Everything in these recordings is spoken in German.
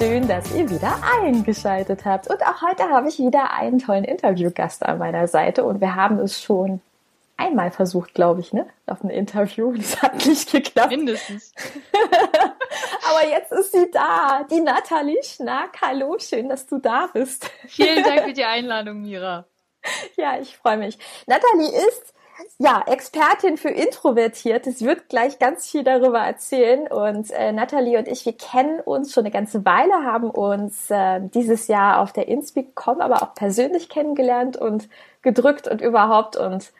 schön, dass ihr wieder eingeschaltet habt. Und auch heute habe ich wieder einen tollen Interviewgast an meiner Seite und wir haben es schon einmal versucht, glaube ich, ne, auf ein Interview. Das hat nicht geklappt. Mindestens. Aber jetzt ist sie da, die Nathalie Schnack. Hallo, schön, dass du da bist. Vielen Dank für die Einladung, Mira. Ja, ich freue mich. Nathalie ist ja, Expertin für Introvertiert. Es wird gleich ganz viel darüber erzählen. Und äh, Nathalie und ich, wir kennen uns schon eine ganze Weile, haben uns äh, dieses Jahr auf der InSpeak.com aber auch persönlich kennengelernt und gedrückt und überhaupt. Und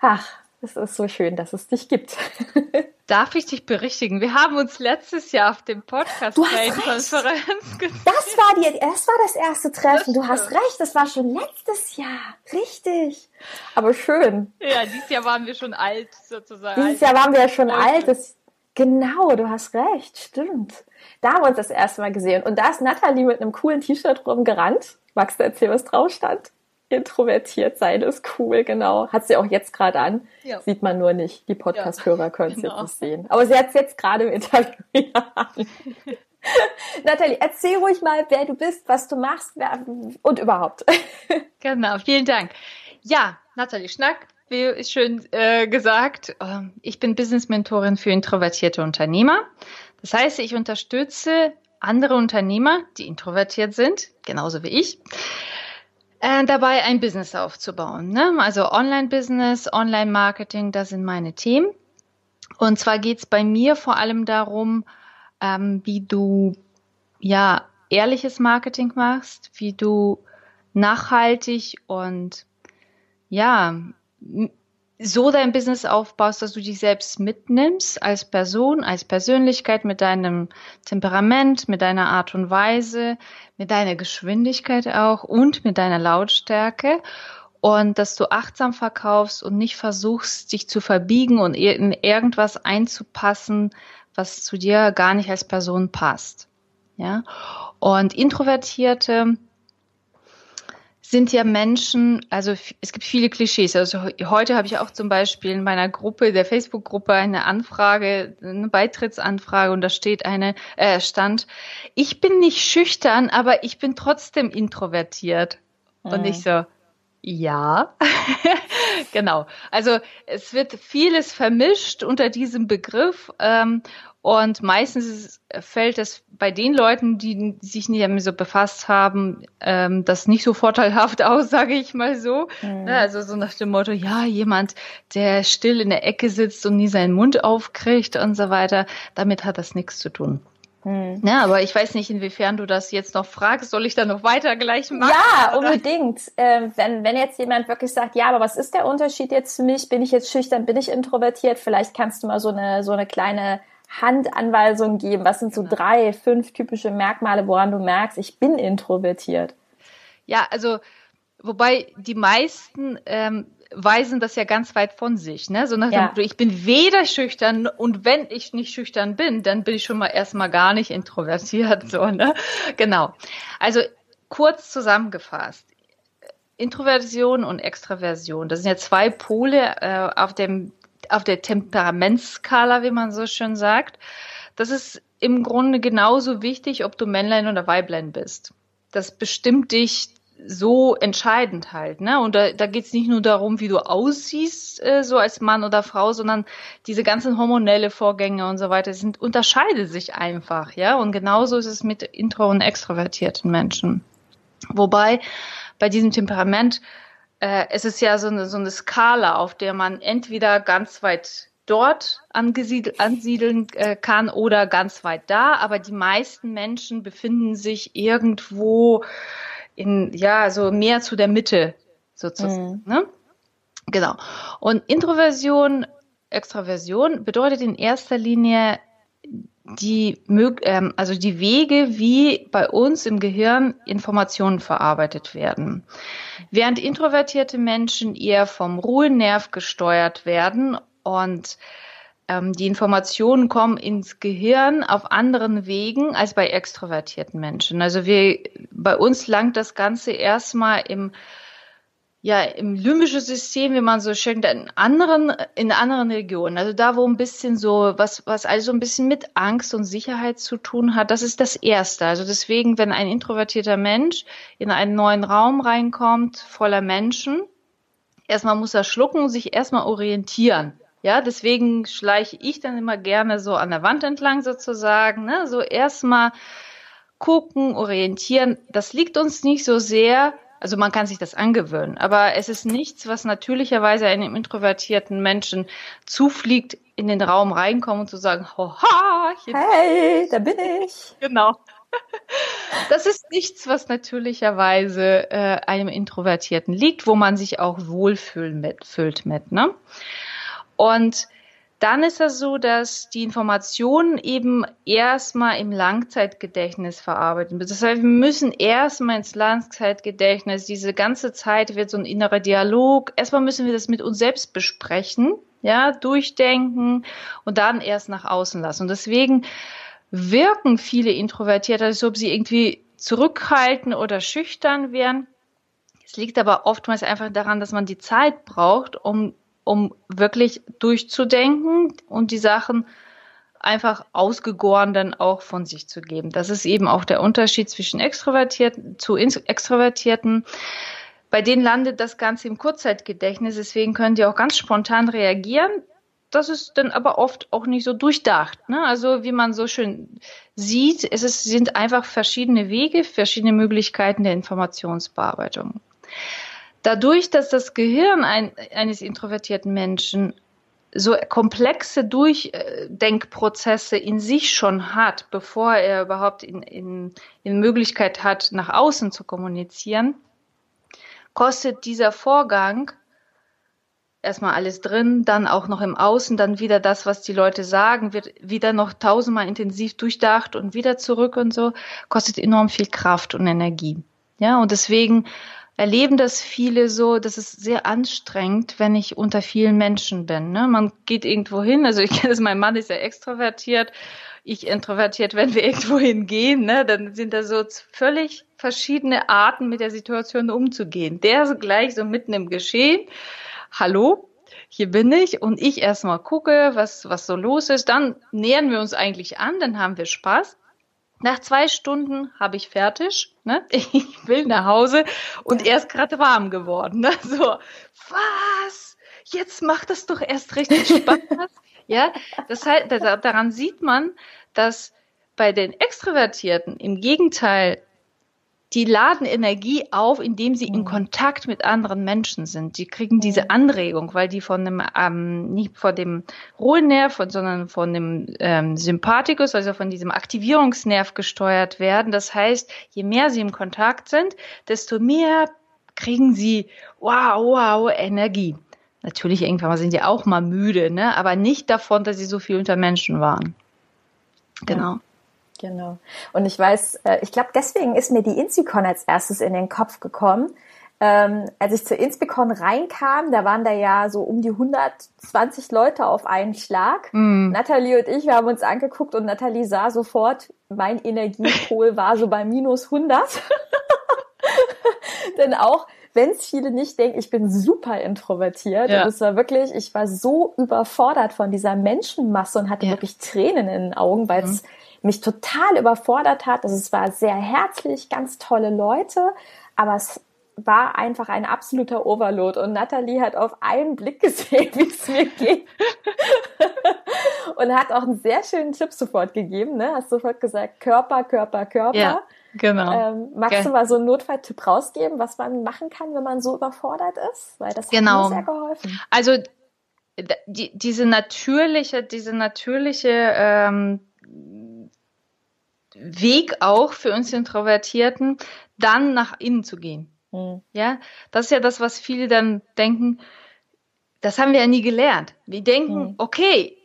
ach, es ist so schön, dass es dich gibt. Darf ich dich berichtigen? Wir haben uns letztes Jahr auf dem Podcast Konferenz gesehen. Das war die, das war das erste Treffen. du hast recht, das war schon letztes Jahr. Richtig. Aber schön. Ja, dieses Jahr waren wir schon alt sozusagen. Dieses Jahr waren wir ja schon alt. Das, genau, du hast recht. Stimmt. Da haben wir uns das erste Mal gesehen. Und da ist Nathalie mit einem coolen T-Shirt rumgerannt. Magst du erzählen, was drauf stand? Introvertiert sein ist cool, genau. Hat sie auch jetzt gerade an. Ja. Sieht man nur nicht. Die Podcast-Hörer können es genau. jetzt nicht sehen. Aber sie hat es jetzt gerade im Interview an. Nathalie, erzähl ruhig mal, wer du bist, was du machst und überhaupt. genau, vielen Dank. Ja, Nathalie Schnack, wie schön äh, gesagt, ähm, ich bin Business-Mentorin für introvertierte Unternehmer. Das heißt, ich unterstütze andere Unternehmer, die introvertiert sind, genauso wie ich, dabei ein Business aufzubauen. Ne? Also Online-Business, Online-Marketing, das sind meine Themen. Und zwar geht's bei mir vor allem darum, ähm, wie du ja ehrliches Marketing machst, wie du nachhaltig und ja so dein Business aufbaust, dass du dich selbst mitnimmst als Person, als Persönlichkeit mit deinem Temperament, mit deiner Art und Weise, mit deiner Geschwindigkeit auch und mit deiner Lautstärke und dass du achtsam verkaufst und nicht versuchst, dich zu verbiegen und in irgendwas einzupassen, was zu dir gar nicht als Person passt. Ja? Und Introvertierte sind ja Menschen, also es gibt viele Klischees. Also heute habe ich auch zum Beispiel in meiner Gruppe, der Facebook-Gruppe, eine Anfrage, eine Beitrittsanfrage und da steht eine, äh, stand, ich bin nicht schüchtern, aber ich bin trotzdem introvertiert. Mhm. Und ich so, ja, genau. Also es wird vieles vermischt unter diesem Begriff ähm, und meistens fällt es bei den Leuten, die sich nicht damit so befasst haben, ähm, das nicht so vorteilhaft aus, sage ich mal so. Mhm. Ne, also so nach dem Motto, ja, jemand, der still in der Ecke sitzt und nie seinen Mund aufkriegt und so weiter, damit hat das nichts zu tun. Hm. Ja, aber ich weiß nicht, inwiefern du das jetzt noch fragst. Soll ich da noch weiter gleich machen? Ja, oder? unbedingt. Äh, wenn, wenn jetzt jemand wirklich sagt, ja, aber was ist der Unterschied jetzt für mich? Bin ich jetzt schüchtern? Bin ich introvertiert? Vielleicht kannst du mal so eine, so eine kleine Handanweisung geben? Was sind so genau. drei, fünf typische Merkmale, woran du merkst, ich bin introvertiert? Ja, also wobei die meisten ähm, weisen das ja ganz weit von sich, ne? So nach ja. ich bin weder schüchtern und wenn ich nicht schüchtern bin, dann bin ich schon mal erstmal gar nicht introvertiert, so, ne? Genau. Also kurz zusammengefasst. Introversion und Extraversion, das sind ja zwei Pole äh, auf dem auf der Temperamentsskala, wie man so schön sagt. Das ist im Grunde genauso wichtig, ob du Männlein oder Weiblein bist. Das bestimmt dich so entscheidend halt, ne? Und da, da geht es nicht nur darum, wie du aussiehst, äh, so als Mann oder Frau, sondern diese ganzen hormonelle Vorgänge und so weiter sind unterscheiden sich einfach, ja. Und genauso ist es mit intro- und extrovertierten Menschen. Wobei bei diesem Temperament äh, es ist ja so eine, so eine Skala, auf der man entweder ganz weit dort ansiedeln äh, kann oder ganz weit da, aber die meisten Menschen befinden sich irgendwo in, ja, so mehr zu der Mitte sozusagen. Mhm. Ne? Genau. Und Introversion Extraversion bedeutet in erster Linie die, ähm, also die Wege, wie bei uns im Gehirn Informationen verarbeitet werden. Während introvertierte Menschen eher vom Ruhenerv gesteuert werden und ähm, die Informationen kommen ins Gehirn auf anderen Wegen als bei extrovertierten Menschen. Also wir, bei uns langt das Ganze erstmal im ja, im limbischen System, wie man so schön in anderen, in anderen Regionen, also da, wo ein bisschen so, was, was also ein bisschen mit Angst und Sicherheit zu tun hat, das ist das Erste. Also deswegen, wenn ein introvertierter Mensch in einen neuen Raum reinkommt, voller Menschen, erstmal muss er schlucken und sich erstmal orientieren. Ja, deswegen schleiche ich dann immer gerne so an der Wand entlang sozusagen, ne, so erstmal gucken, orientieren. Das liegt uns nicht so sehr also man kann sich das angewöhnen, aber es ist nichts, was natürlicherweise einem introvertierten Menschen zufliegt, in den Raum reinkommen und zu sagen, hoha, hey, da bin ich. Genau. Das ist nichts, was natürlicherweise äh, einem Introvertierten liegt, wo man sich auch wohlfühlen mit, fühlt mit. Ne? Und dann ist es so, dass die Informationen eben erstmal im Langzeitgedächtnis verarbeitet wird. Das heißt, wir müssen erstmal ins Langzeitgedächtnis, diese ganze Zeit wird so ein innerer Dialog. Erstmal müssen wir das mit uns selbst besprechen, ja, durchdenken und dann erst nach außen lassen. Und deswegen wirken viele Introvertierte, als ob sie irgendwie zurückhalten oder schüchtern wären. Es liegt aber oftmals einfach daran, dass man die Zeit braucht, um um wirklich durchzudenken und die Sachen einfach ausgegoren dann auch von sich zu geben. Das ist eben auch der Unterschied zwischen Extrovertierten zu Extrovertierten. Bei denen landet das Ganze im Kurzzeitgedächtnis, deswegen können die auch ganz spontan reagieren. Das ist dann aber oft auch nicht so durchdacht. Ne? Also wie man so schön sieht, es ist, sind einfach verschiedene Wege, verschiedene Möglichkeiten der Informationsbearbeitung. Dadurch, dass das Gehirn ein, eines introvertierten Menschen so komplexe Durchdenkprozesse in sich schon hat, bevor er überhaupt in, in, in Möglichkeit hat, nach außen zu kommunizieren, kostet dieser Vorgang erstmal alles drin, dann auch noch im Außen, dann wieder das, was die Leute sagen, wird wieder noch tausendmal intensiv durchdacht und wieder zurück und so, kostet enorm viel Kraft und Energie. Ja, und deswegen erleben das viele so, das ist sehr anstrengend, wenn ich unter vielen Menschen bin. Ne? Man geht irgendwo hin, also ich kenne das, mein Mann ist ja extrovertiert, ich introvertiert, wenn wir irgendwo hingehen, ne, dann sind da so völlig verschiedene Arten, mit der Situation umzugehen. Der ist gleich so mitten im Geschehen. Hallo, hier bin ich und ich erstmal gucke, was, was so los ist. Dann nähern wir uns eigentlich an, dann haben wir Spaß. Nach zwei Stunden habe ich fertig. Ne? Ich will nach Hause und er ist gerade warm geworden. Ne? So, was? Jetzt macht das doch erst richtig Spaß. ja, das heißt, daran sieht man, dass bei den Extrovertierten im Gegenteil die laden Energie auf, indem sie in mhm. Kontakt mit anderen Menschen sind. Die kriegen diese mhm. Anregung, weil die von dem, ähm, nicht von dem Ruhenerv, sondern von dem ähm, Sympathikus, also von diesem Aktivierungsnerv gesteuert werden. Das heißt, je mehr sie im Kontakt sind, desto mehr kriegen sie wow, wow, Energie. Natürlich irgendwann sind die auch mal müde, ne? aber nicht davon, dass sie so viel unter Menschen waren. Genau. Ja. Genau. Und ich weiß, äh, ich glaube, deswegen ist mir die Inspicon als erstes in den Kopf gekommen. Ähm, als ich zur Inspicon reinkam, da waren da ja so um die 120 Leute auf einen Schlag. Mm. Nathalie und ich, wir haben uns angeguckt und Nathalie sah sofort, mein Energiepol war so bei minus 100. Denn auch wenn es viele nicht denken, ich bin super introvertiert. Ja. Und es war wirklich, ich war so überfordert von dieser Menschenmasse und hatte ja. wirklich Tränen in den Augen, weil es mhm mich total überfordert hat. Also es war sehr herzlich, ganz tolle Leute, aber es war einfach ein absoluter Overload und Natalie hat auf einen Blick gesehen, wie es mir geht und hat auch einen sehr schönen Tipp sofort gegeben. Ne? Hast sofort gesagt, Körper, Körper, Körper. Ja, genau. Ähm, magst okay. du mal so einen Notfalltipp rausgeben, was man machen kann, wenn man so überfordert ist? Weil das genau. hat mir sehr geholfen. Also die, diese natürliche, diese natürliche ähm, Weg auch für uns Introvertierten, dann nach innen zu gehen. Mhm. Ja, das ist ja das, was viele dann denken, das haben wir ja nie gelernt. Wir denken, mhm. okay,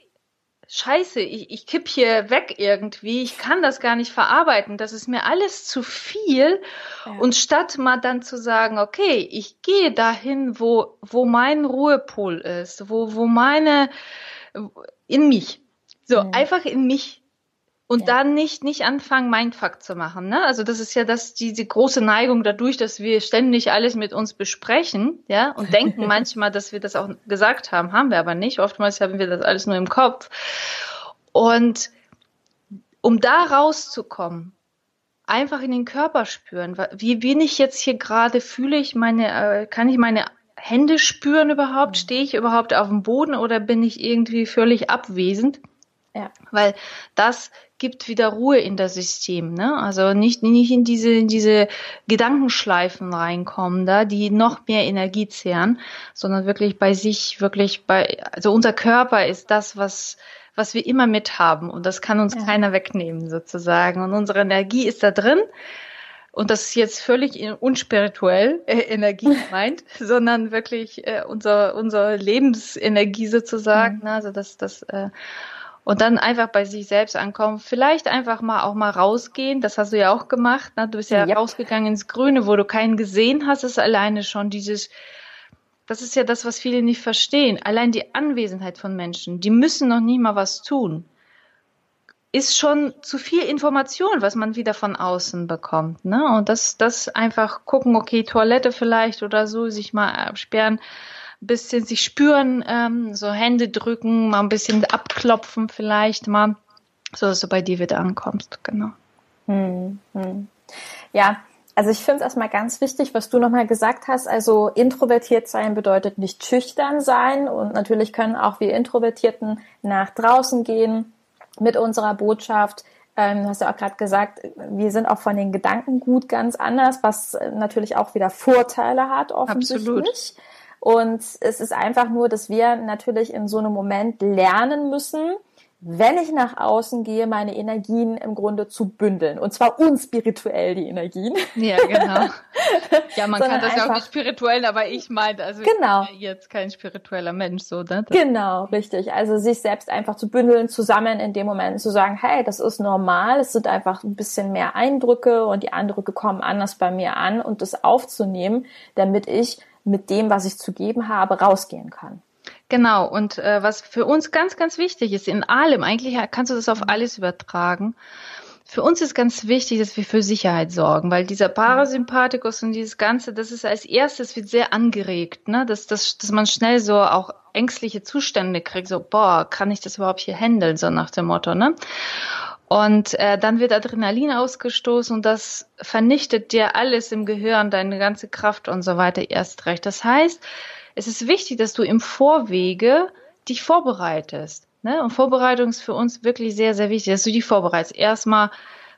scheiße, ich, ich kipp hier weg irgendwie, ich kann das gar nicht verarbeiten, das ist mir alles zu viel. Ja. Und statt mal dann zu sagen, okay, ich gehe dahin, wo, wo mein Ruhepol ist, wo, wo meine, in mich. So, mhm. einfach in mich und ja. dann nicht, nicht anfangen, Mindfuck zu machen. Ne? Also das ist ja das, diese große Neigung dadurch, dass wir ständig alles mit uns besprechen, ja, und denken manchmal, dass wir das auch gesagt haben, haben wir aber nicht. Oftmals haben wir das alles nur im Kopf. Und um da rauszukommen, einfach in den Körper spüren. Wie bin ich jetzt hier gerade? Fühle ich meine, äh, kann ich meine Hände spüren überhaupt? Mhm. Stehe ich überhaupt auf dem Boden oder bin ich irgendwie völlig abwesend? Ja. Weil das gibt wieder Ruhe in das System, ne? Also nicht, nicht in diese, in diese Gedankenschleifen reinkommen, da, die noch mehr Energie zehren, sondern wirklich bei sich, wirklich bei, also unser Körper ist das, was, was wir immer mit haben und das kann uns ja. keiner wegnehmen sozusagen und unsere Energie ist da drin und das ist jetzt völlig unspirituell äh, Energie meint, sondern wirklich äh, unser unser Lebensenergie sozusagen. Mhm. Ne? Also das das äh, und dann einfach bei sich selbst ankommen. Vielleicht einfach mal auch mal rausgehen. Das hast du ja auch gemacht. Ne? Du bist ja, ja rausgegangen ins Grüne, wo du keinen gesehen hast. ist alleine schon dieses, das ist ja das, was viele nicht verstehen. Allein die Anwesenheit von Menschen, die müssen noch nicht mal was tun. Ist schon zu viel Information, was man wieder von außen bekommt. Ne? Und das, das einfach gucken, okay, Toilette vielleicht oder so, sich mal absperren bisschen sich spüren, ähm, so Hände drücken, mal ein bisschen abklopfen vielleicht mal, so dass du bei dir wieder ankommst, genau. Hm, hm. Ja, also ich finde es erstmal ganz wichtig, was du nochmal gesagt hast. Also introvertiert sein bedeutet nicht schüchtern sein und natürlich können auch wir Introvertierten nach draußen gehen mit unserer Botschaft. Ähm, hast ja auch gerade gesagt, wir sind auch von den Gedanken gut ganz anders, was natürlich auch wieder Vorteile hat offensichtlich. Absolut. Und es ist einfach nur, dass wir natürlich in so einem Moment lernen müssen, wenn ich nach außen gehe, meine Energien im Grunde zu bündeln. Und zwar unspirituell die Energien. Ja, genau. Ja, man kann das ja auch nicht spirituell, aber ich meinte, also genau. ich bin ja jetzt kein spiritueller Mensch, so, ne? Das genau, richtig. Also sich selbst einfach zu bündeln, zusammen in dem Moment zu sagen, hey, das ist normal, es sind einfach ein bisschen mehr Eindrücke und die Eindrücke kommen anders bei mir an und das aufzunehmen, damit ich mit dem, was ich zu geben habe, rausgehen kann. Genau, und äh, was für uns ganz, ganz wichtig ist, in allem, eigentlich kannst du das auf alles übertragen. Für uns ist ganz wichtig, dass wir für Sicherheit sorgen, weil dieser Parasympathikus und dieses Ganze, das ist als erstes wird sehr angeregt, ne? dass, dass, dass man schnell so auch ängstliche Zustände kriegt, so, boah, kann ich das überhaupt hier handeln, so nach dem Motto, ne? Und äh, dann wird Adrenalin ausgestoßen und das vernichtet dir alles im Gehirn, deine ganze Kraft und so weiter erst recht. Das heißt, es ist wichtig, dass du im Vorwege dich vorbereitest. Ne? Und Vorbereitung ist für uns wirklich sehr, sehr wichtig, dass du dich vorbereitest. Erstmal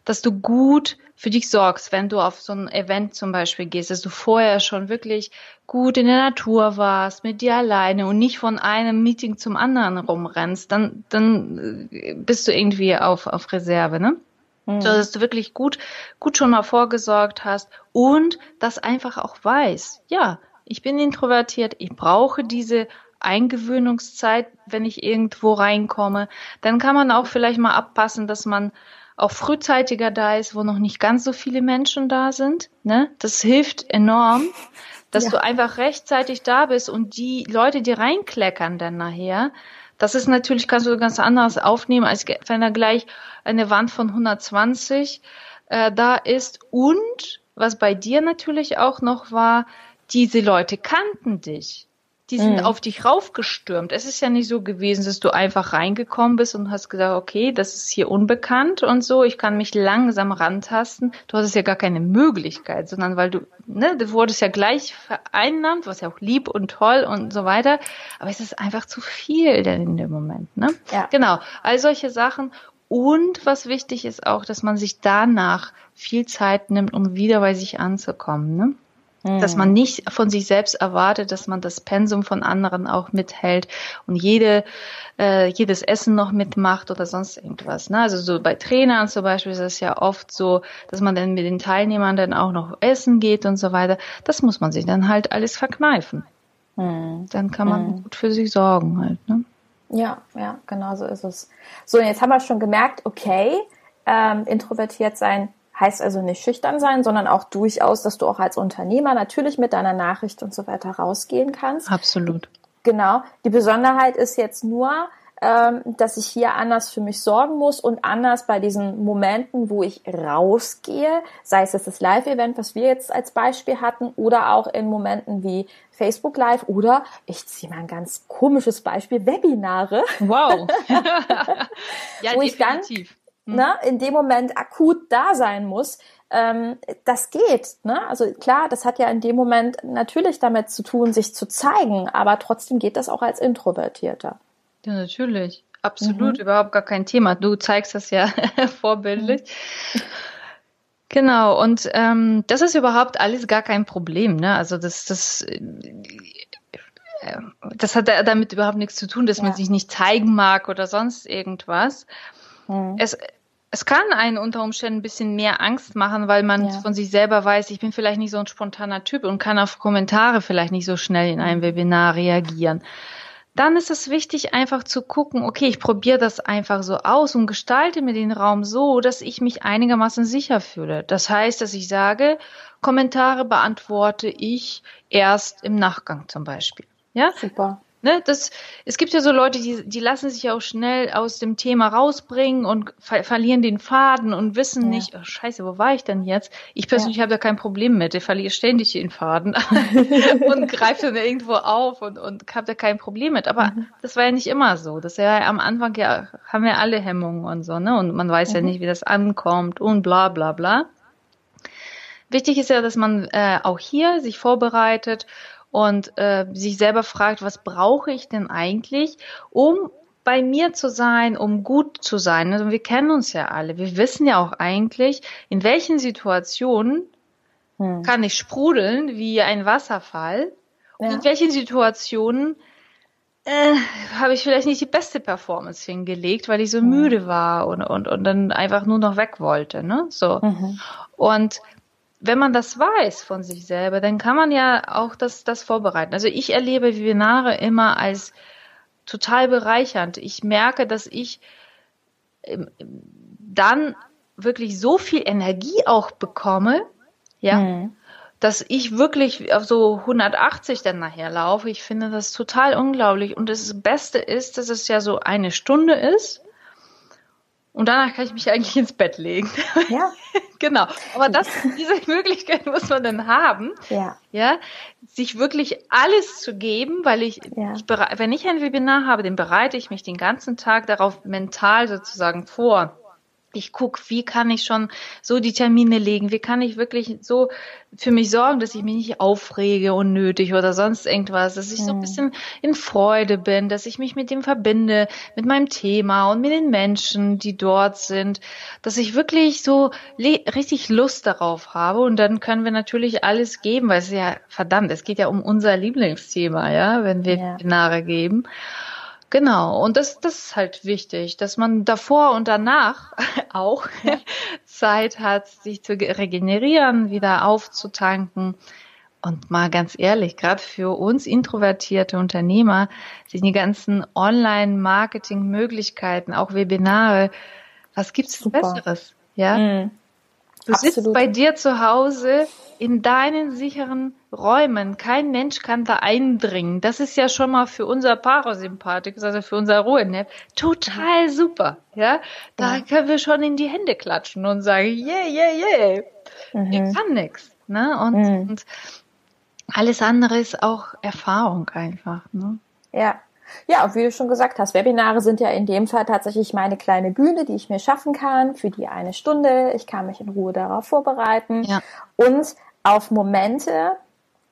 dass du gut für dich sorgst, wenn du auf so ein Event zum Beispiel gehst, dass du vorher schon wirklich gut in der Natur warst, mit dir alleine und nicht von einem Meeting zum anderen rumrennst, dann, dann äh, bist du irgendwie auf, auf Reserve, ne? Mhm. So, dass du wirklich gut, gut schon mal vorgesorgt hast und das einfach auch weißt. Ja, ich bin introvertiert, ich brauche diese Eingewöhnungszeit, wenn ich irgendwo reinkomme. Dann kann man auch vielleicht mal abpassen, dass man auch frühzeitiger da ist, wo noch nicht ganz so viele Menschen da sind. Ne? Das hilft enorm, dass ja. du einfach rechtzeitig da bist und die Leute, die reinkleckern dann nachher, das ist natürlich, kannst du ganz anderes aufnehmen, als wenn da gleich eine Wand von 120 äh, da ist. Und was bei dir natürlich auch noch war, diese Leute kannten dich die sind mhm. auf dich raufgestürmt. Es ist ja nicht so gewesen, dass du einfach reingekommen bist und hast gesagt, okay, das ist hier unbekannt und so, ich kann mich langsam rantasten. Du hattest ja gar keine Möglichkeit, sondern weil du, ne, du wurdest ja gleich vereinnahmt, was ja auch lieb und toll und so weiter. Aber es ist einfach zu viel denn in dem Moment, ne? Ja. Genau. All solche Sachen. Und was wichtig ist auch, dass man sich danach viel Zeit nimmt, um wieder bei sich anzukommen, ne? Dass man mhm. nicht von sich selbst erwartet, dass man das Pensum von anderen auch mithält und jede, äh, jedes Essen noch mitmacht oder sonst irgendwas. Ne? Also so bei Trainern zum Beispiel ist es ja oft so, dass man dann mit den Teilnehmern dann auch noch essen geht und so weiter. Das muss man sich dann halt alles verkneifen. hm. dann kann man hm. gut für sich sorgen halt. Ne? Ja, ja, genau so ist es. So, und jetzt haben wir schon gemerkt, okay, ähm, introvertiert sein heißt also nicht schüchtern sein, sondern auch durchaus, dass du auch als Unternehmer natürlich mit deiner Nachricht und so weiter rausgehen kannst. Absolut. Genau. Die Besonderheit ist jetzt nur, ähm, dass ich hier anders für mich sorgen muss und anders bei diesen Momenten, wo ich rausgehe, sei es das Live-Event, was wir jetzt als Beispiel hatten, oder auch in Momenten wie Facebook Live oder ich ziehe mal ein ganz komisches Beispiel, Webinare. Wow. ja, wo definitiv. ich dann hm. ne, in dem Moment akut da sein muss, ähm, das geht. Ne? Also klar, das hat ja in dem Moment natürlich damit zu tun, sich zu zeigen, aber trotzdem geht das auch als Introvertierter. Ja, natürlich. Absolut, mhm. überhaupt gar kein Thema. Du zeigst das ja vorbildlich. Mhm. Genau, und ähm, das ist überhaupt alles gar kein Problem. Ne? Also das, das, äh, das hat damit überhaupt nichts zu tun, dass ja. man sich nicht zeigen mag oder sonst irgendwas. Mhm. Es, es kann einen unter Umständen ein bisschen mehr Angst machen, weil man ja. von sich selber weiß, ich bin vielleicht nicht so ein spontaner Typ und kann auf Kommentare vielleicht nicht so schnell in einem Webinar reagieren. Dann ist es wichtig, einfach zu gucken, okay, ich probiere das einfach so aus und gestalte mir den Raum so, dass ich mich einigermaßen sicher fühle. Das heißt, dass ich sage, Kommentare beantworte ich erst im Nachgang zum Beispiel. Ja? Super. Ne, das, es gibt ja so Leute, die, die lassen sich auch schnell aus dem Thema rausbringen und ver verlieren den Faden und wissen ja. nicht, oh, scheiße, wo war ich denn jetzt? Ich persönlich ja. habe da kein Problem mit. Ich verliere ständig den Faden und greife dann irgendwo auf und, und habe da kein Problem mit. Aber mhm. das war ja nicht immer so. Das ja am Anfang ja, haben wir alle Hemmungen und so, ne? Und man weiß mhm. ja nicht, wie das ankommt und bla bla bla. Wichtig ist ja, dass man äh, auch hier sich vorbereitet und äh, sich selber fragt, was brauche ich denn eigentlich, um bei mir zu sein, um gut zu sein. Also wir kennen uns ja alle. Wir wissen ja auch eigentlich, in welchen Situationen hm. kann ich sprudeln wie ein Wasserfall ja. und in welchen Situationen äh, habe ich vielleicht nicht die beste Performance hingelegt, weil ich so hm. müde war und, und, und dann einfach nur noch weg wollte. Ne? So. Mhm. Und wenn man das weiß von sich selber, dann kann man ja auch das, das vorbereiten. Also ich erlebe Webinare immer als total bereichernd. Ich merke, dass ich ähm, dann wirklich so viel Energie auch bekomme, ja, mhm. dass ich wirklich auf so 180 dann nachher laufe. Ich finde das total unglaublich. Und das Beste ist, dass es ja so eine Stunde ist. Und danach kann ich mich eigentlich ins Bett legen. Ja. genau. Aber das, diese Möglichkeit muss man dann haben. Ja. Ja. Sich wirklich alles zu geben, weil ich, ja. ich wenn ich ein Webinar habe, dann bereite ich mich den ganzen Tag darauf mental sozusagen vor ich gucke, wie kann ich schon so die Termine legen, wie kann ich wirklich so für mich sorgen, dass ich mich nicht aufrege unnötig oder sonst irgendwas, dass ich so ein bisschen in Freude bin, dass ich mich mit dem verbinde, mit meinem Thema und mit den Menschen, die dort sind, dass ich wirklich so richtig Lust darauf habe. Und dann können wir natürlich alles geben, weil es ja verdammt, es geht ja um unser Lieblingsthema, ja, wenn wir ja. Webinare geben. Genau, und das, das ist halt wichtig, dass man davor und danach auch ja. Zeit hat, sich zu regenerieren, wieder aufzutanken. Und mal ganz ehrlich, gerade für uns introvertierte Unternehmer sind die ganzen Online-Marketing-Möglichkeiten, auch Webinare, was gibt's Super. Besseres? Ja. Mhm. Du Absolut. sitzt bei dir zu Hause in deinen sicheren Räumen. Kein Mensch kann da eindringen. Das ist ja schon mal für unser Parasympathikus, also für unser Ruheneb, total super. Ja, da ja. können wir schon in die Hände klatschen und sagen, yeah, yeah, yeah. Mhm. Ich kann nix. Ne? Und, mhm. und alles andere ist auch Erfahrung einfach. Ne? Ja, ja, und wie du schon gesagt hast, Webinare sind ja in dem Fall tatsächlich meine kleine Bühne, die ich mir schaffen kann für die eine Stunde. Ich kann mich in Ruhe darauf vorbereiten ja. und auf Momente,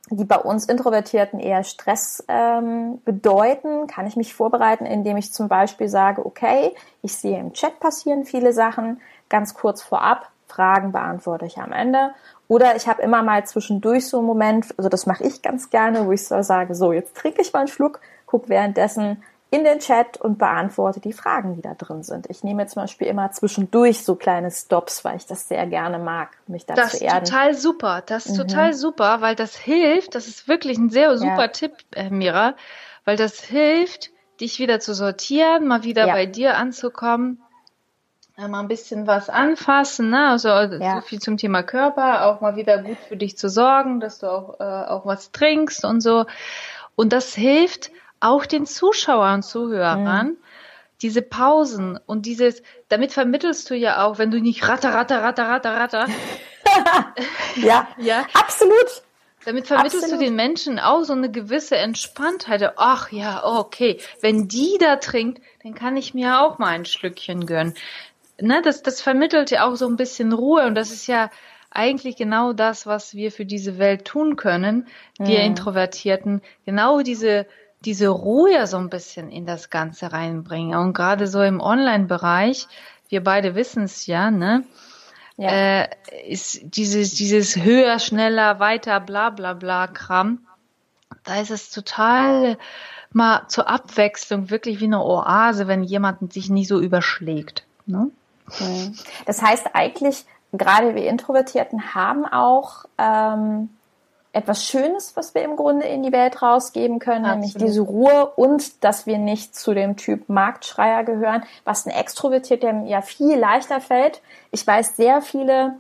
die bei uns Introvertierten eher Stress ähm, bedeuten, kann ich mich vorbereiten, indem ich zum Beispiel sage, okay, ich sehe im Chat passieren viele Sachen, ganz kurz vorab, Fragen beantworte ich am Ende. Oder ich habe immer mal zwischendurch so einen Moment, also das mache ich ganz gerne, wo ich so sage, so, jetzt trinke ich mal einen Schluck, guck währenddessen in den Chat und beantworte die Fragen, die da drin sind. Ich nehme zum Beispiel immer zwischendurch so kleine Stops, weil ich das sehr gerne mag, mich da das zu erden. Das ist total super. Das ist mhm. total super, weil das hilft. Das ist wirklich ein sehr super ja. Tipp, äh, Mira, weil das hilft, dich wieder zu sortieren, mal wieder ja. bei dir anzukommen mal ein bisschen was anfassen, ne? Also ja. so viel zum Thema Körper, auch mal wieder gut für dich zu sorgen, dass du auch, äh, auch was trinkst und so. Und das hilft auch den Zuschauern und Zuhörern, mhm. diese Pausen und dieses, damit vermittelst du ja auch, wenn du nicht ratter, ratter, ratter, ratter, ratter. ja, ja, absolut. Damit vermittelst Absolut. du den Menschen auch so eine gewisse Entspanntheit. Ach ja, okay, wenn die da trinkt, dann kann ich mir auch mal ein Schlückchen gönnen ne, das, das vermittelt ja auch so ein bisschen Ruhe und das ist ja eigentlich genau das, was wir für diese Welt tun können, wir mhm. Introvertierten, genau diese, diese Ruhe so ein bisschen in das Ganze reinbringen. Und gerade so im Online-Bereich, wir beide wissen es ja, ne? Ja. Äh, ist dieses, dieses höher, schneller, weiter, bla bla bla Kram, da ist es total mal zur Abwechslung wirklich wie eine Oase, wenn jemand sich nicht so überschlägt. Ne? Hm. Das heißt eigentlich, gerade wir Introvertierten haben auch ähm, etwas Schönes, was wir im Grunde in die Welt rausgeben können, Absolut. nämlich diese Ruhe und dass wir nicht zu dem Typ Marktschreier gehören, was ein Extrovertierter ja viel leichter fällt. Ich weiß sehr viele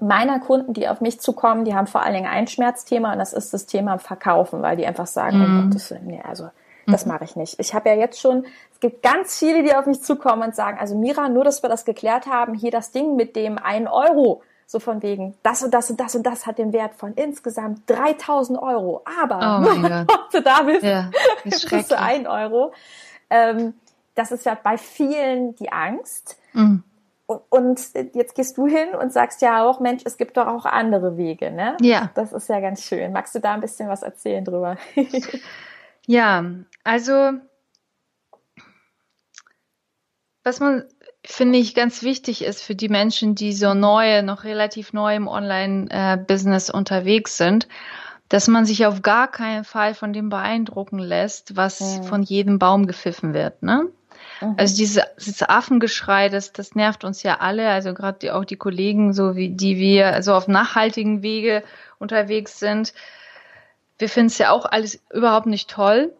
meiner Kunden, die auf mich zukommen, die haben vor allen Dingen ein Schmerzthema und das ist das Thema Verkaufen, weil die einfach sagen, mhm. oh Gott, das, nee, also das mhm. mache ich nicht. Ich habe ja jetzt schon, es gibt ganz viele, die auf mich zukommen und sagen, also Mira, nur dass wir das geklärt haben, hier das Ding mit dem einen Euro, so von wegen, das und das und das und das hat den Wert von insgesamt 3000 Euro. Aber, oh ob du da bist, ja, kriegst du ein Euro. Ähm, das ist ja bei vielen die Angst. Mhm. Und jetzt gehst du hin und sagst ja auch, Mensch, es gibt doch auch andere Wege, ne? Ja. Das ist ja ganz schön. Magst du da ein bisschen was erzählen drüber? Ja, also was man finde ich ganz wichtig ist für die Menschen, die so neu, noch relativ neu im Online-Business unterwegs sind, dass man sich auf gar keinen Fall von dem beeindrucken lässt, was ja. von jedem Baum gepfiffen wird. Ne? Mhm. Also diese, dieses Affengeschrei, das, das nervt uns ja alle, also gerade auch die Kollegen, so wie die wir so auf nachhaltigen Wege unterwegs sind wir finden es ja auch alles überhaupt nicht toll.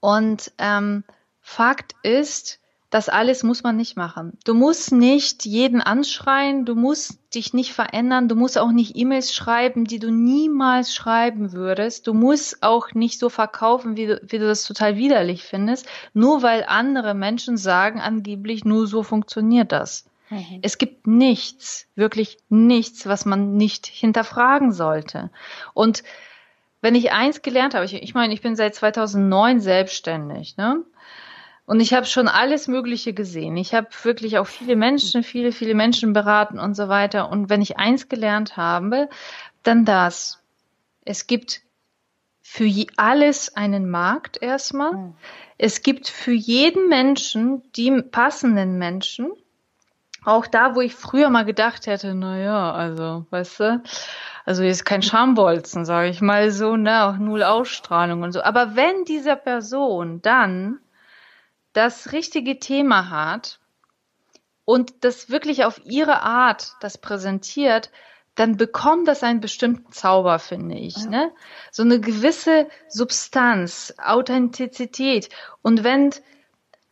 Und ähm, Fakt ist, das alles muss man nicht machen. Du musst nicht jeden anschreien, du musst dich nicht verändern, du musst auch nicht E-Mails schreiben, die du niemals schreiben würdest. Du musst auch nicht so verkaufen, wie du, wie du das total widerlich findest, nur weil andere Menschen sagen, angeblich nur so funktioniert das. Mhm. Es gibt nichts, wirklich nichts, was man nicht hinterfragen sollte. Und wenn ich eins gelernt habe, ich, ich meine, ich bin seit 2009 selbstständig, ne? Und ich habe schon alles Mögliche gesehen. Ich habe wirklich auch viele Menschen, viele, viele Menschen beraten und so weiter. Und wenn ich eins gelernt habe, dann das. Es gibt für alles einen Markt erstmal. Mhm. Es gibt für jeden Menschen die passenden Menschen. Auch da, wo ich früher mal gedacht hätte, na ja, also, weißt du, also ist kein Schambolzen, sage ich mal so, ne, auch null Ausstrahlung und so. Aber wenn diese Person dann das richtige Thema hat und das wirklich auf ihre Art das präsentiert, dann bekommt das einen bestimmten Zauber, finde ich. Ja. Ne? So eine gewisse Substanz, Authentizität. Und wenn,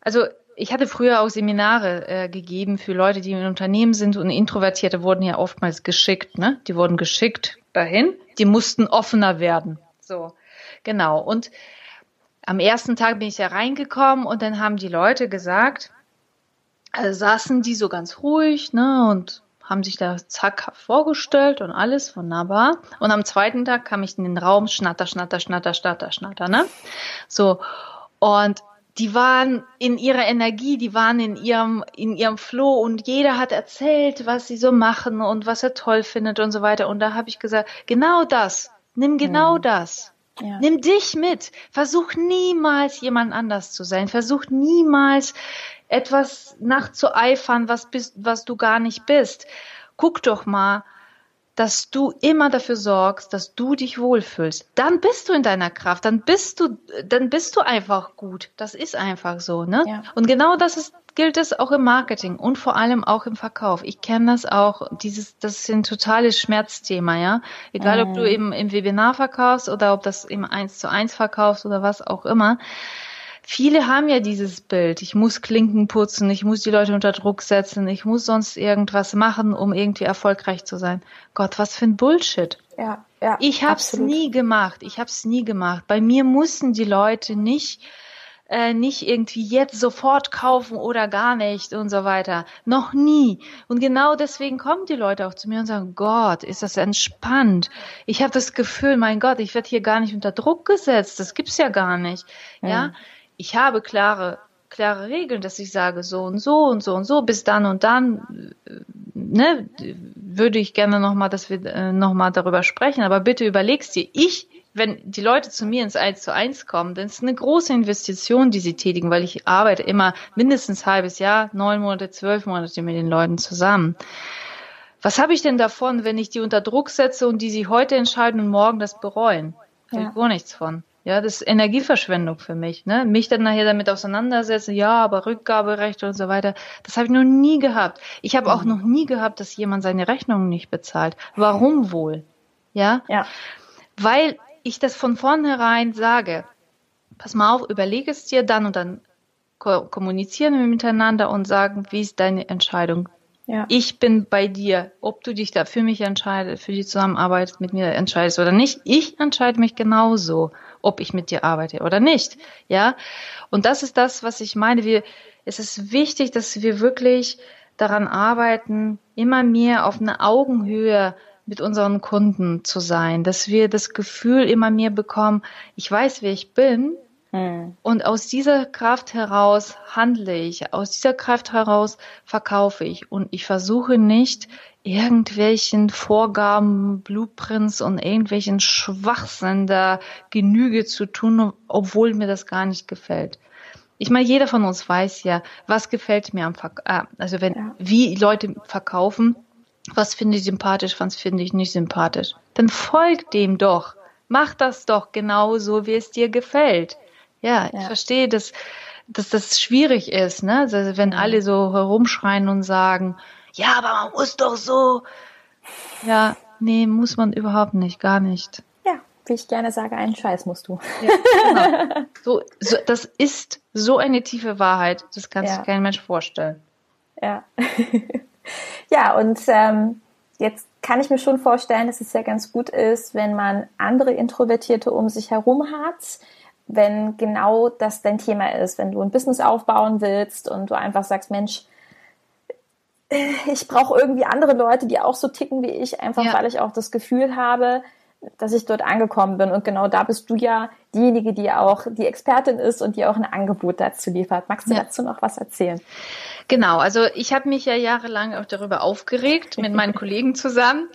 also ich hatte früher auch Seminare äh, gegeben für Leute, die in Unternehmen sind und Introvertierte wurden ja oftmals geschickt, ne? Die wurden geschickt dahin, die mussten offener werden. So, genau. Und am ersten Tag bin ich ja reingekommen und dann haben die Leute gesagt, also saßen die so ganz ruhig, ne, und haben sich da zack vorgestellt und alles wunderbar. Und am zweiten Tag kam ich in den Raum, schnatter, schnatter, schnatter, schnatter, schnatter, ne? So. Und die waren in ihrer Energie, die waren in ihrem, in ihrem Flow und jeder hat erzählt, was sie so machen und was er toll findet und so weiter. Und da habe ich gesagt, genau das, nimm genau ja. das. Ja. Nimm dich mit. Versuch niemals jemand anders zu sein. Versuch niemals etwas nachzueifern, was bist, was du gar nicht bist. Guck doch mal, dass du immer dafür sorgst, dass du dich wohlfühlst. Dann bist du in deiner Kraft, dann bist du, dann bist du einfach gut. Das ist einfach so, ne? Ja. Und genau das ist, gilt es auch im Marketing und vor allem auch im Verkauf. Ich kenne das auch, dieses, das ist ein totales Schmerzthema, ja. Egal, mhm. ob du mhm. eben im Webinar verkaufst oder ob das im eins zu eins verkaufst oder was auch immer viele haben ja dieses Bild, ich muss Klinken putzen, ich muss die Leute unter Druck setzen, ich muss sonst irgendwas machen, um irgendwie erfolgreich zu sein. Gott, was für ein Bullshit. Ja, ja. Ich hab's absolut. nie gemacht. Ich hab's nie gemacht. Bei mir mussten die Leute nicht äh, nicht irgendwie jetzt sofort kaufen oder gar nicht und so weiter. Noch nie. Und genau deswegen kommen die Leute auch zu mir und sagen, Gott, ist das entspannt. Ich habe das Gefühl, mein Gott, ich werde hier gar nicht unter Druck gesetzt. Das gibt's ja gar nicht. Ja. ja? Ich habe klare, klare Regeln, dass ich sage, so und so und so und so, bis dann und dann, ne, würde ich gerne nochmal, dass wir äh, nochmal darüber sprechen, aber bitte überlegst dir, ich, wenn die Leute zu mir ins 1 zu 1 kommen, dann ist eine große Investition, die sie tätigen, weil ich arbeite immer mindestens ein halbes Jahr, neun Monate, zwölf Monate mit den Leuten zusammen. Was habe ich denn davon, wenn ich die unter Druck setze und die sie heute entscheiden und morgen das bereuen? Da ja. gar nichts von. Ja, das ist Energieverschwendung für mich. Ne? Mich dann nachher damit auseinandersetzen, ja, aber Rückgaberecht und so weiter, das habe ich noch nie gehabt. Ich habe auch mhm. noch nie gehabt, dass jemand seine Rechnungen nicht bezahlt. Warum wohl? Ja? ja. Weil ich das von vornherein sage. Pass mal auf, überlege es dir dann und dann kommunizieren wir miteinander und sagen, wie ist deine Entscheidung? Ja. Ich bin bei dir, ob du dich da für mich entscheidest, für die Zusammenarbeit mit mir entscheidest oder nicht. Ich entscheide mich genauso ob ich mit dir arbeite oder nicht. Ja. Und das ist das, was ich meine. Wir, es ist wichtig, dass wir wirklich daran arbeiten, immer mehr auf eine Augenhöhe mit unseren Kunden zu sein, dass wir das Gefühl immer mehr bekommen, ich weiß, wer ich bin, hm. und aus dieser Kraft heraus handle ich, aus dieser Kraft heraus verkaufe ich und ich versuche nicht irgendwelchen Vorgaben, Blueprints und irgendwelchen Schwachsinn da Genüge zu tun, obwohl mir das gar nicht gefällt. Ich meine, jeder von uns weiß ja, was gefällt mir am Verk äh, also wenn ja. wie Leute verkaufen, was finde ich sympathisch, was finde ich nicht sympathisch. Dann folgt dem doch. Mach das doch genauso, wie es dir gefällt. Ja, ja. ich verstehe, dass, dass das schwierig ist, ne? Also wenn alle so herumschreien und sagen, ja, aber man muss doch so. Ja, nee, muss man überhaupt nicht, gar nicht. Ja, wie ich gerne sage, einen Scheiß musst du. Ja, genau. so, so, das ist so eine tiefe Wahrheit, das kann ja. sich kein Mensch vorstellen. Ja. ja, und ähm, jetzt kann ich mir schon vorstellen, dass es ja ganz gut ist, wenn man andere Introvertierte um sich herum hat, wenn genau das dein Thema ist, wenn du ein Business aufbauen willst und du einfach sagst, Mensch, ich brauche irgendwie andere Leute, die auch so ticken wie ich, einfach ja. weil ich auch das Gefühl habe, dass ich dort angekommen bin. Und genau da bist du ja diejenige, die auch die Expertin ist und die auch ein Angebot dazu liefert. Magst du ja. dazu noch was erzählen? Genau, also ich habe mich ja jahrelang auch darüber aufgeregt mit meinen Kollegen zusammen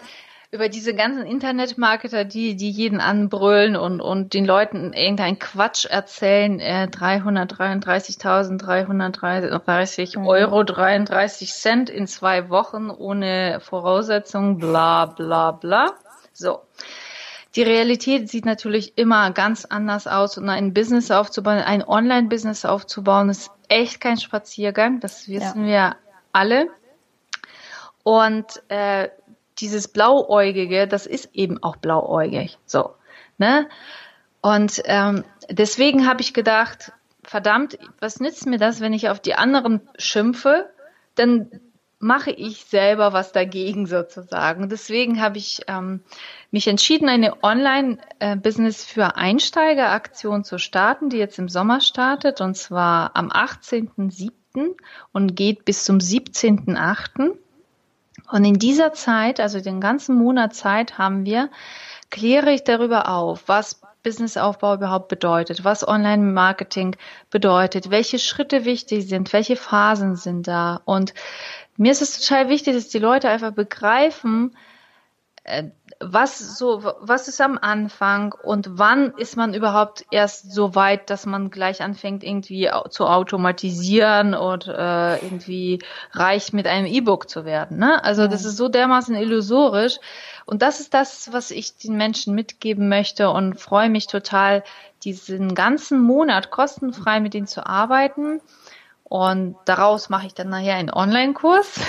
über diese ganzen Internetmarketer, die, die jeden anbrüllen und, und den Leuten irgendeinen Quatsch erzählen, äh, 333.330 mhm. Euro 33 Cent in zwei Wochen ohne Voraussetzungen, bla, bla, bla. So. Die Realität sieht natürlich immer ganz anders aus und ein Business aufzubauen, ein Online-Business aufzubauen, ist echt kein Spaziergang. Das wissen ja. wir alle. Und äh, dieses Blauäugige, das ist eben auch blauäugig. So, ne? Und ähm, deswegen habe ich gedacht, verdammt, was nützt mir das, wenn ich auf die anderen schimpfe? Dann mache ich selber was dagegen sozusagen. Deswegen habe ich ähm, mich entschieden, eine Online-Business für Einsteiger-Aktion zu starten, die jetzt im Sommer startet, und zwar am 18.07. und geht bis zum 17.08. Und in dieser Zeit, also den ganzen Monat Zeit haben wir, kläre ich darüber auf, was Businessaufbau überhaupt bedeutet, was Online-Marketing bedeutet, welche Schritte wichtig sind, welche Phasen sind da. Und mir ist es total wichtig, dass die Leute einfach begreifen, äh, was so, was ist am Anfang und wann ist man überhaupt erst so weit, dass man gleich anfängt, irgendwie zu automatisieren und äh, irgendwie reich mit einem E-Book zu werden. Ne? Also das ist so dermaßen illusorisch. Und das ist das, was ich den Menschen mitgeben möchte und freue mich total, diesen ganzen Monat kostenfrei mit ihnen zu arbeiten. Und daraus mache ich dann nachher einen Online-Kurs.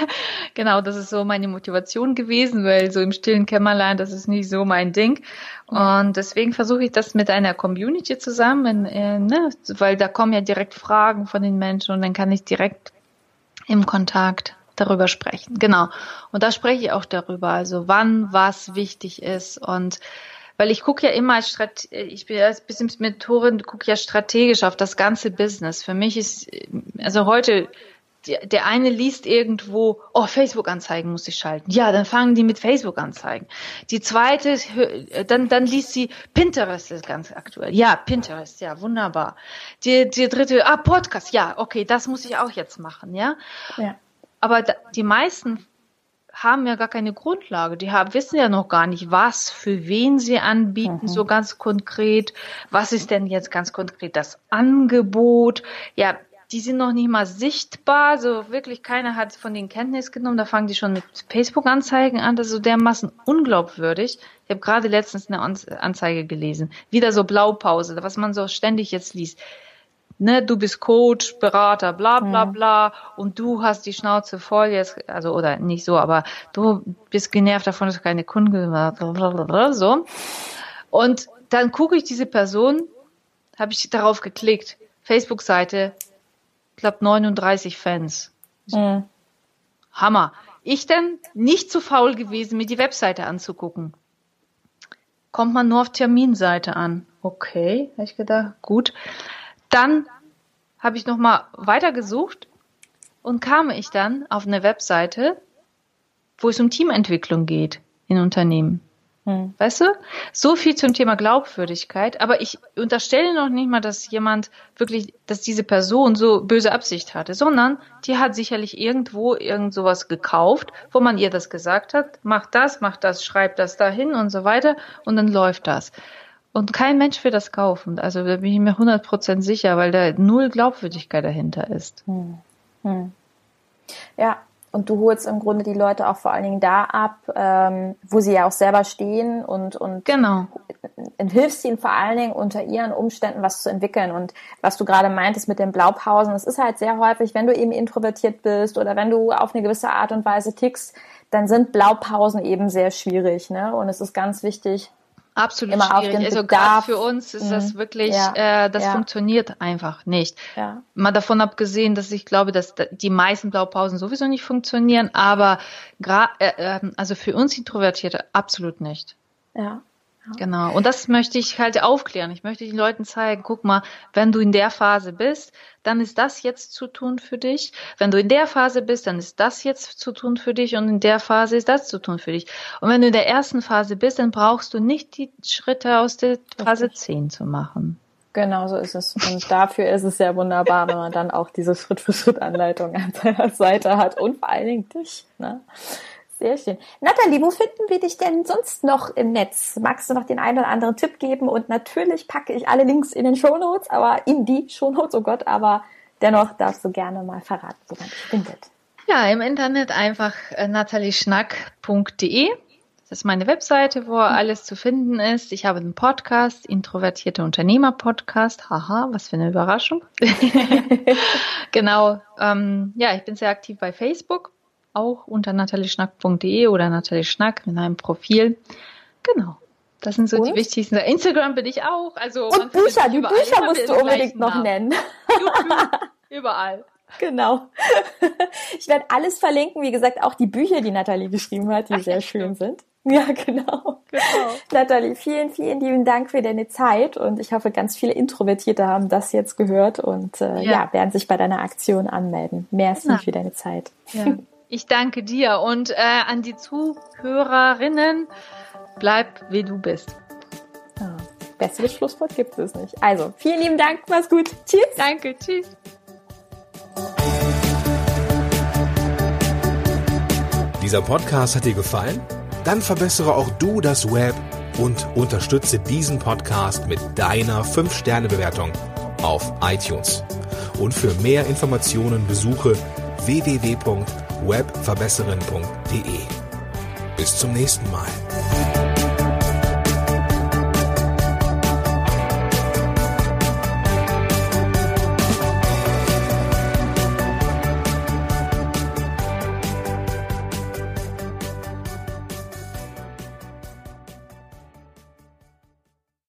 genau, das ist so meine Motivation gewesen, weil so im stillen Kämmerlein, das ist nicht so mein Ding. Und deswegen versuche ich das mit einer Community zusammen, äh, ne? weil da kommen ja direkt Fragen von den Menschen und dann kann ich direkt im Kontakt darüber sprechen. Genau. Und da spreche ich auch darüber, also wann was wichtig ist und weil ich gucke ja immer als Strat ich bin als Business Mentorin, gucke ja strategisch auf das ganze Business. Für mich ist also heute der eine liest irgendwo, oh, Facebook-Anzeigen muss ich schalten. Ja, dann fangen die mit Facebook-Anzeigen. Die zweite, dann, dann liest sie, Pinterest ist ganz aktuell. Ja, Pinterest, ja, wunderbar. Die, die dritte, ah, Podcast, ja, okay, das muss ich auch jetzt machen, ja. ja. Aber die meisten haben ja gar keine Grundlage. Die haben, wissen ja noch gar nicht, was für wen sie anbieten, mhm. so ganz konkret. Was ist denn jetzt ganz konkret das Angebot? Ja, die sind noch nicht mal sichtbar, so wirklich keiner hat von den Kenntnis genommen. Da fangen die schon mit Facebook-Anzeigen an, das ist so dermaßen unglaubwürdig. Ich habe gerade letztens eine Anzeige gelesen, wieder so Blaupause, was man so ständig jetzt liest ne, du bist Coach, Berater, bla bla bla und du hast die Schnauze voll jetzt, also oder nicht so, aber du bist genervt davon, dass du keine Kunden so. Und dann gucke ich diese Person, habe ich darauf geklickt, Facebook-Seite, ich glaube 39 Fans. Mhm. Hammer. Ich denn nicht zu faul gewesen, mir die Webseite anzugucken. Kommt man nur auf Terminseite an. Okay, habe ich gedacht, gut. Dann habe ich nochmal weitergesucht und kam ich dann auf eine Webseite, wo es um Teamentwicklung geht in Unternehmen. Hm. Weißt du? So viel zum Thema Glaubwürdigkeit, aber ich unterstelle noch nicht mal, dass jemand wirklich, dass diese Person so böse Absicht hatte, sondern die hat sicherlich irgendwo irgend sowas gekauft, wo man ihr das gesagt hat, mach das, mach das, schreib das dahin und so weiter und dann läuft das. Und kein Mensch will das kaufen. Also da bin ich mir 100% sicher, weil da null Glaubwürdigkeit dahinter ist. Hm. Hm. Ja, und du holst im Grunde die Leute auch vor allen Dingen da ab, ähm, wo sie ja auch selber stehen und, und genau. hilfst ihnen vor allen Dingen unter ihren Umständen was zu entwickeln. Und was du gerade meintest mit den Blaupausen, das ist halt sehr häufig, wenn du eben introvertiert bist oder wenn du auf eine gewisse Art und Weise tickst, dann sind Blaupausen eben sehr schwierig. Ne? Und es ist ganz wichtig, Absolut immer schwierig. also gerade für uns ist mhm. das wirklich, ja. äh, das ja. funktioniert einfach nicht. Ja. Mal davon abgesehen, dass ich glaube, dass die meisten Blaupausen sowieso nicht funktionieren, aber äh, äh, also für uns Introvertierte absolut nicht. Ja. Genau. Und das möchte ich halt aufklären. Ich möchte den Leuten zeigen, guck mal, wenn du in der Phase bist, dann ist das jetzt zu tun für dich. Wenn du in der Phase bist, dann ist das jetzt zu tun für dich und in der Phase ist das zu tun für dich. Und wenn du in der ersten Phase bist, dann brauchst du nicht die Schritte aus der Phase 10 zu machen. Genau so ist es. Und dafür ist es ja wunderbar, wenn man dann auch diese Schritt-für-Schritt-Anleitung an seiner Seite hat und vor allen Dingen dich. Ne? Sehr schön. Nathalie, wo finden wir dich denn sonst noch im Netz? Magst du noch den einen oder anderen Tipp geben? Und natürlich packe ich alle Links in den Shownotes, aber in die Shownotes, oh Gott, aber dennoch darfst du gerne mal verraten, wo man dich findet. Ja, im Internet einfach äh, natalieschnack.de. Das ist meine Webseite, wo alles zu finden ist. Ich habe einen Podcast, Introvertierte Unternehmer Podcast. Haha, was für eine Überraschung. genau. Ähm, ja, ich bin sehr aktiv bei Facebook auch unter natalieschnack.de oder Natalie Schnack in einem Profil. Genau. Das sind so und? die wichtigsten. Instagram bin ich auch. Also und Bücher, die Bücher musst du unbedingt noch Namen. nennen. YouTube, überall. Genau. Ich werde alles verlinken, wie gesagt, auch die Bücher, die Nathalie geschrieben hat, die Ach, sehr schön stimmt. sind. Ja, genau. genau. Nathalie, vielen, vielen lieben Dank für deine Zeit und ich hoffe, ganz viele Introvertierte haben das jetzt gehört und äh, ja. ja werden sich bei deiner Aktion anmelden. Merci ja. für deine Zeit. Ja. Ich danke dir und äh, an die Zuhörerinnen, bleib wie du bist. Ja, besseres Schlusswort gibt es nicht. Also, vielen lieben Dank, mach's gut. Tschüss. Danke, tschüss. Dieser Podcast hat dir gefallen? Dann verbessere auch du das Web und unterstütze diesen Podcast mit deiner 5-Sterne-Bewertung auf iTunes. Und für mehr Informationen besuche www webverbesserin.de. Bis zum nächsten Mal.